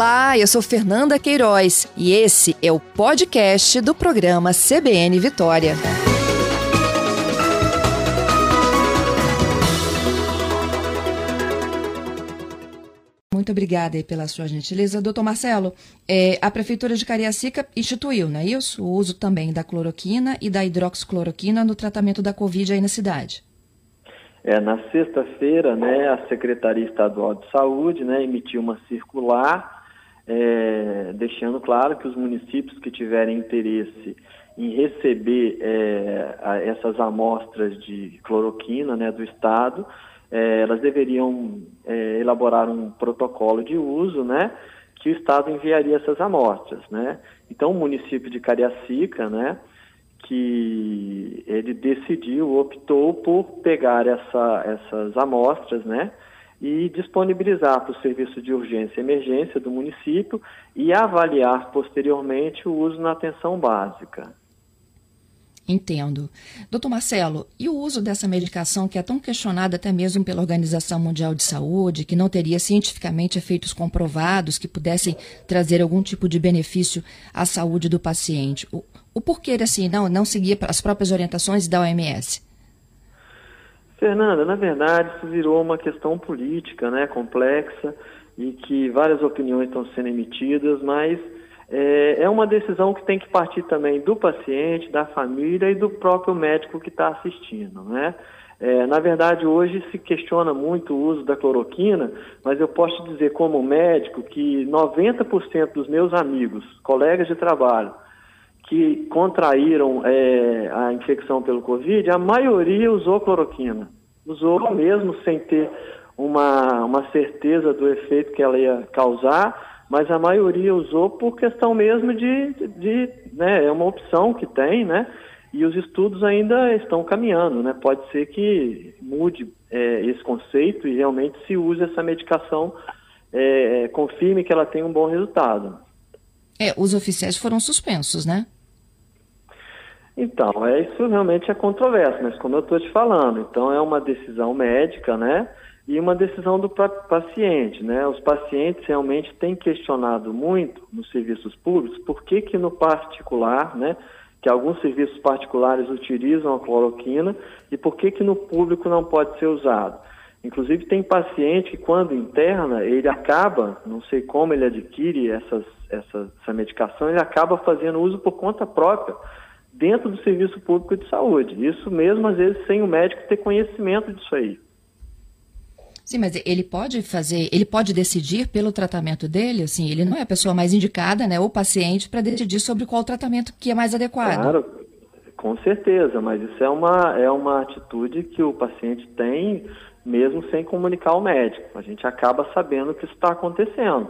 Olá, eu sou Fernanda Queiroz e esse é o podcast do programa CBN Vitória. Muito obrigada pela sua gentileza. Doutor Marcelo, é, a Prefeitura de Cariacica instituiu, não é isso? O uso também da cloroquina e da hidroxicloroquina no tratamento da Covid aí na cidade. É, na sexta-feira, né, a Secretaria Estadual de Saúde né, emitiu uma circular, é, deixando claro que os municípios que tiverem interesse em receber é, essas amostras de cloroquina né, do Estado, é, elas deveriam é, elaborar um protocolo de uso, né, que o Estado enviaria essas amostras, né. Então, o município de Cariacica, né, que ele decidiu, optou por pegar essa, essas amostras, né, e disponibilizar para o serviço de urgência e emergência do município e avaliar posteriormente o uso na atenção básica. Entendo. Doutor Marcelo, e o uso dessa medicação que é tão questionada até mesmo pela Organização Mundial de Saúde, que não teria cientificamente efeitos comprovados que pudessem trazer algum tipo de benefício à saúde do paciente? O, o porquê assim não, não seguir as próprias orientações da OMS? Fernanda, na verdade isso virou uma questão política, né, complexa e que várias opiniões estão sendo emitidas, mas é, é uma decisão que tem que partir também do paciente, da família e do próprio médico que está assistindo, né? É, na verdade, hoje se questiona muito o uso da cloroquina, mas eu posso dizer como médico que 90% dos meus amigos, colegas de trabalho, que contraíram é, a infecção pelo Covid, a maioria usou cloroquina. Usou mesmo sem ter uma, uma certeza do efeito que ela ia causar, mas a maioria usou por questão mesmo de, de né, é uma opção que tem, né? E os estudos ainda estão caminhando, né? Pode ser que mude é, esse conceito e realmente se use essa medicação, é, confirme que ela tem um bom resultado. É, os oficiais foram suspensos, né? Então, é, isso realmente é controverso, mas como eu estou te falando, então é uma decisão médica, né? e uma decisão do paciente. Né? Os pacientes realmente têm questionado muito nos serviços públicos por que, que no particular, né, que alguns serviços particulares utilizam a cloroquina e por que, que no público não pode ser usado. Inclusive tem paciente que quando interna, ele acaba, não sei como ele adquire essas, essa, essa medicação, ele acaba fazendo uso por conta própria dentro do serviço público de saúde. Isso mesmo, às vezes, sem o médico ter conhecimento disso aí. Sim, mas ele pode fazer, ele pode decidir pelo tratamento dele, assim, ele não é a pessoa mais indicada, né, ou paciente, para decidir sobre qual tratamento que é mais adequado. Claro, com certeza, mas isso é uma, é uma atitude que o paciente tem mesmo sem comunicar ao médico. A gente acaba sabendo que isso está acontecendo.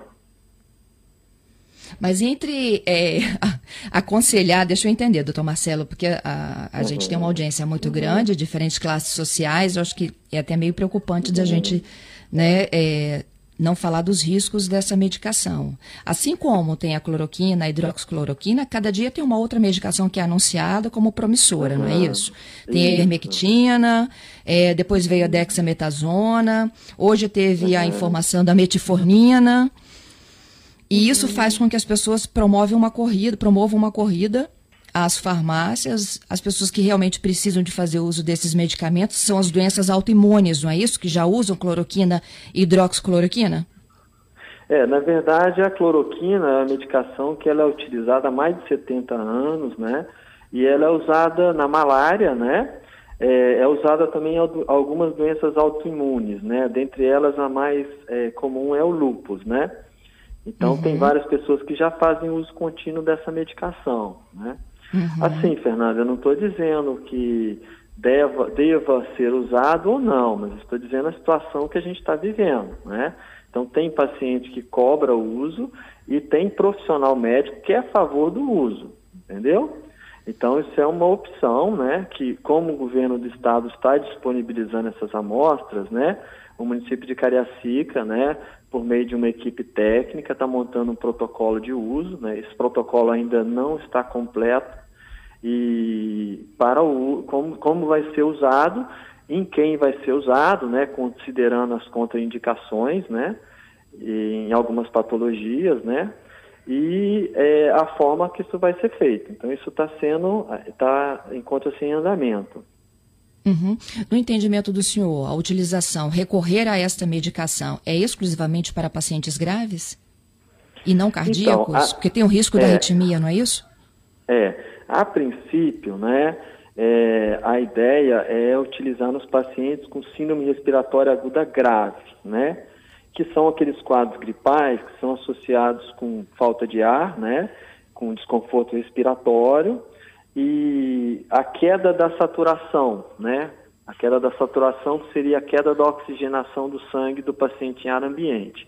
Mas entre é, aconselhar, deixa eu entender, doutor Marcelo, porque a, a uhum. gente tem uma audiência muito uhum. grande, diferentes classes sociais, eu acho que é até meio preocupante uhum. da gente né, é, não falar dos riscos dessa medicação. Assim como tem a cloroquina, a hidroxicloroquina, cada dia tem uma outra medicação que é anunciada como promissora, uhum. não é isso? Tem a ivermectina, é, depois veio a dexametasona, hoje teve uhum. a informação da metformina. E isso faz com que as pessoas promovem uma corrida, promovam uma corrida às farmácias, as pessoas que realmente precisam de fazer uso desses medicamentos são as doenças autoimunes, não é isso? Que já usam cloroquina e hidroxicloroquina? É, na verdade, a cloroquina é a medicação que ela é utilizada há mais de 70 anos, né? E ela é usada na malária, né? É, é usada também em algumas doenças autoimunes, né? Dentre elas, a mais é, comum é o lúpus, né? Então, uhum. tem várias pessoas que já fazem uso contínuo dessa medicação, né? Uhum. Assim, Fernanda, eu não estou dizendo que deva, deva ser usado ou não, mas estou dizendo a situação que a gente está vivendo, né? Então, tem paciente que cobra o uso e tem profissional médico que é a favor do uso, entendeu? Então, isso é uma opção, né? Que, como o governo do estado está disponibilizando essas amostras, né? O município de Cariacica, né? Por meio de uma equipe técnica, está montando um protocolo de uso. Né? Esse protocolo ainda não está completo e para o como, como vai ser usado, em quem vai ser usado, né? considerando as contraindicações, né? em algumas patologias, né? E é, a forma que isso vai ser feito. Então, isso está sendo, está encontra-se em andamento. Uhum. No entendimento do senhor, a utilização, recorrer a esta medicação é exclusivamente para pacientes graves? E não cardíacos? Então, a, Porque tem o risco é, da arritmia, não é isso? É, a princípio, né, é, a ideia é utilizar nos pacientes com síndrome respiratória aguda grave, né, que são aqueles quadros gripais que são associados com falta de ar, né, com desconforto respiratório e a queda da saturação, né, a queda da saturação seria a queda da oxigenação do sangue do paciente em ar ambiente.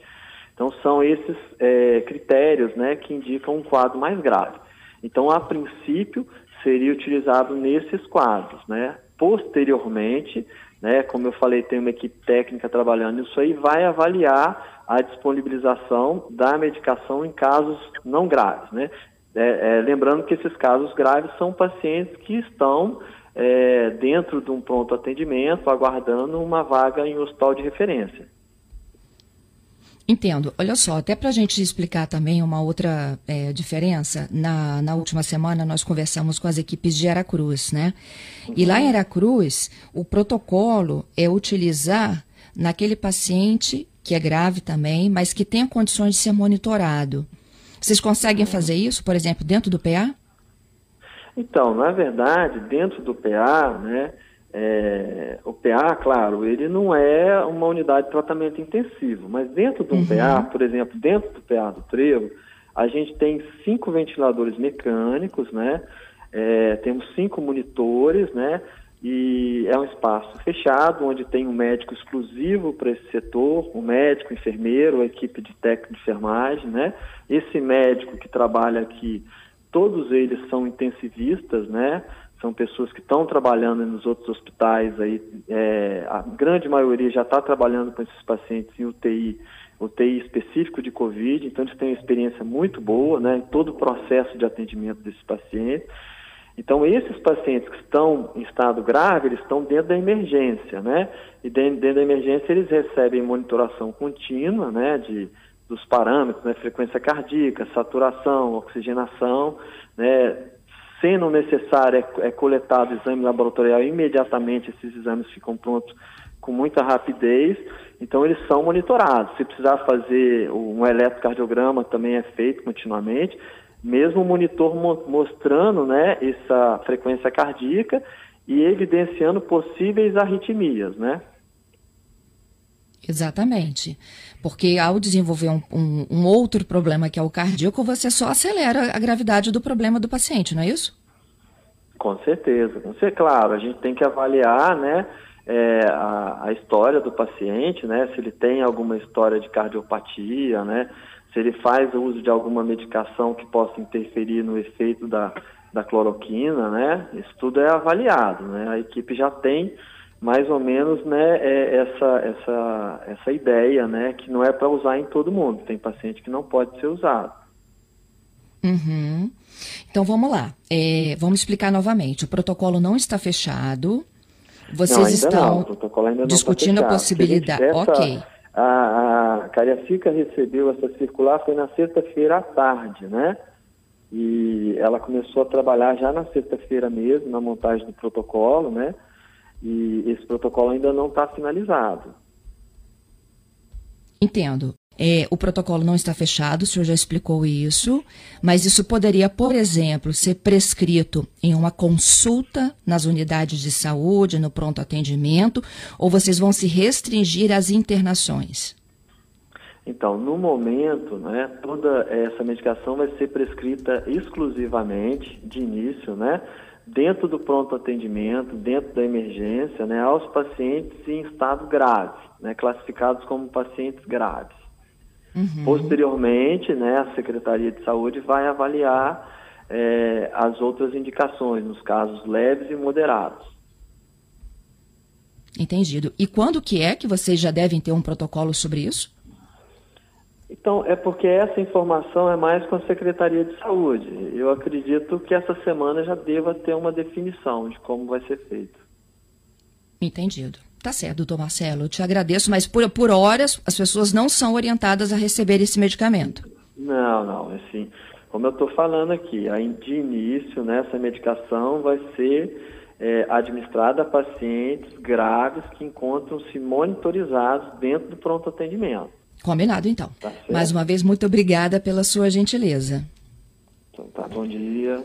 Então são esses é, critérios, né, que indicam um quadro mais grave. Então, a princípio, seria utilizado nesses quadros, né? Posteriormente, né, como eu falei, tem uma equipe técnica trabalhando nisso aí, vai avaliar a disponibilização da medicação em casos não graves, né? É, é, lembrando que esses casos graves são pacientes que estão é, dentro de um pronto atendimento, aguardando uma vaga em hospital de referência. Entendo. Olha só, até para a gente explicar também uma outra é, diferença, na, na última semana nós conversamos com as equipes de Aracruz, né? E lá em Aracruz, o protocolo é utilizar naquele paciente que é grave também, mas que tem condições de ser monitorado. Vocês conseguem fazer isso, por exemplo, dentro do PA? Então, na verdade, dentro do PA, né, é, o PA, claro, ele não é uma unidade de tratamento intensivo, mas dentro de um uhum. PA, por exemplo, dentro do PA do Trevo, a gente tem cinco ventiladores mecânicos, né? É, temos cinco monitores, né? E é um espaço fechado, onde tem um médico exclusivo para esse setor, um médico, enfermeiro, a equipe de técnico de enfermagem, né? Esse médico que trabalha aqui, todos eles são intensivistas, né? são pessoas que estão trabalhando nos outros hospitais aí, é, a grande maioria já está trabalhando com esses pacientes em UTI, UTI específico de Covid, então eles têm uma experiência muito boa, né, em todo o processo de atendimento desses pacientes. Então, esses pacientes que estão em estado grave, eles estão dentro da emergência, né? E dentro, dentro da emergência eles recebem monitoração contínua, né, de, dos parâmetros, né, frequência cardíaca, saturação, oxigenação, né, Sendo necessário, é, é coletado exame laboratorial imediatamente, esses exames ficam prontos com muita rapidez, então eles são monitorados. Se precisar fazer um eletrocardiograma, também é feito continuamente, mesmo o monitor mo mostrando né, essa frequência cardíaca e evidenciando possíveis arritmias, né? Exatamente. Porque ao desenvolver um, um, um, outro problema que é o cardíaco, você só acelera a gravidade do problema do paciente, não é isso? Com certeza. Com certeza. Claro, a gente tem que avaliar né, é, a, a, história do paciente, né, se ele tem alguma história de cardiopatia, né, se ele faz uso de alguma medicação que possa interferir no efeito da, da cloroquina, né, isso tudo é avaliado. Né, a equipe já tem mais ou menos né, é essa, essa, essa ideia, né, que não é para usar em todo mundo. Tem paciente que não pode ser usado. Uhum. Então vamos lá. É, vamos explicar novamente. O protocolo não está fechado. Vocês não, estão não. discutindo a possibilidade. Ok. A, a Cariacica recebeu essa circular foi na sexta-feira à tarde, né? E ela começou a trabalhar já na sexta-feira mesmo, na montagem do protocolo, né? E esse protocolo ainda não está finalizado. Entendo. É, o protocolo não está fechado, o senhor já explicou isso, mas isso poderia, por exemplo, ser prescrito em uma consulta nas unidades de saúde, no pronto atendimento, ou vocês vão se restringir às internações? Então, no momento, né, toda essa medicação vai ser prescrita exclusivamente, de início, né, dentro do pronto atendimento, dentro da emergência, né, aos pacientes em estado grave, né, classificados como pacientes graves. Uhum. Posteriormente, né, a Secretaria de Saúde vai avaliar é, as outras indicações, nos casos leves e moderados. Entendido. E quando que é que vocês já devem ter um protocolo sobre isso? Então, é porque essa informação é mais com a Secretaria de Saúde. Eu acredito que essa semana já deva ter uma definição de como vai ser feito. Entendido. Tá certo, doutor Marcelo, eu te agradeço, mas por, por horas as pessoas não são orientadas a receber esse medicamento. Não, não, assim, como eu estou falando aqui, de início, né, essa medicação vai ser é, administrada a pacientes graves que encontram-se monitorizados dentro do pronto atendimento. Combinado, então. Tá Mais uma vez, muito obrigada pela sua gentileza. Então, tá, bom dia.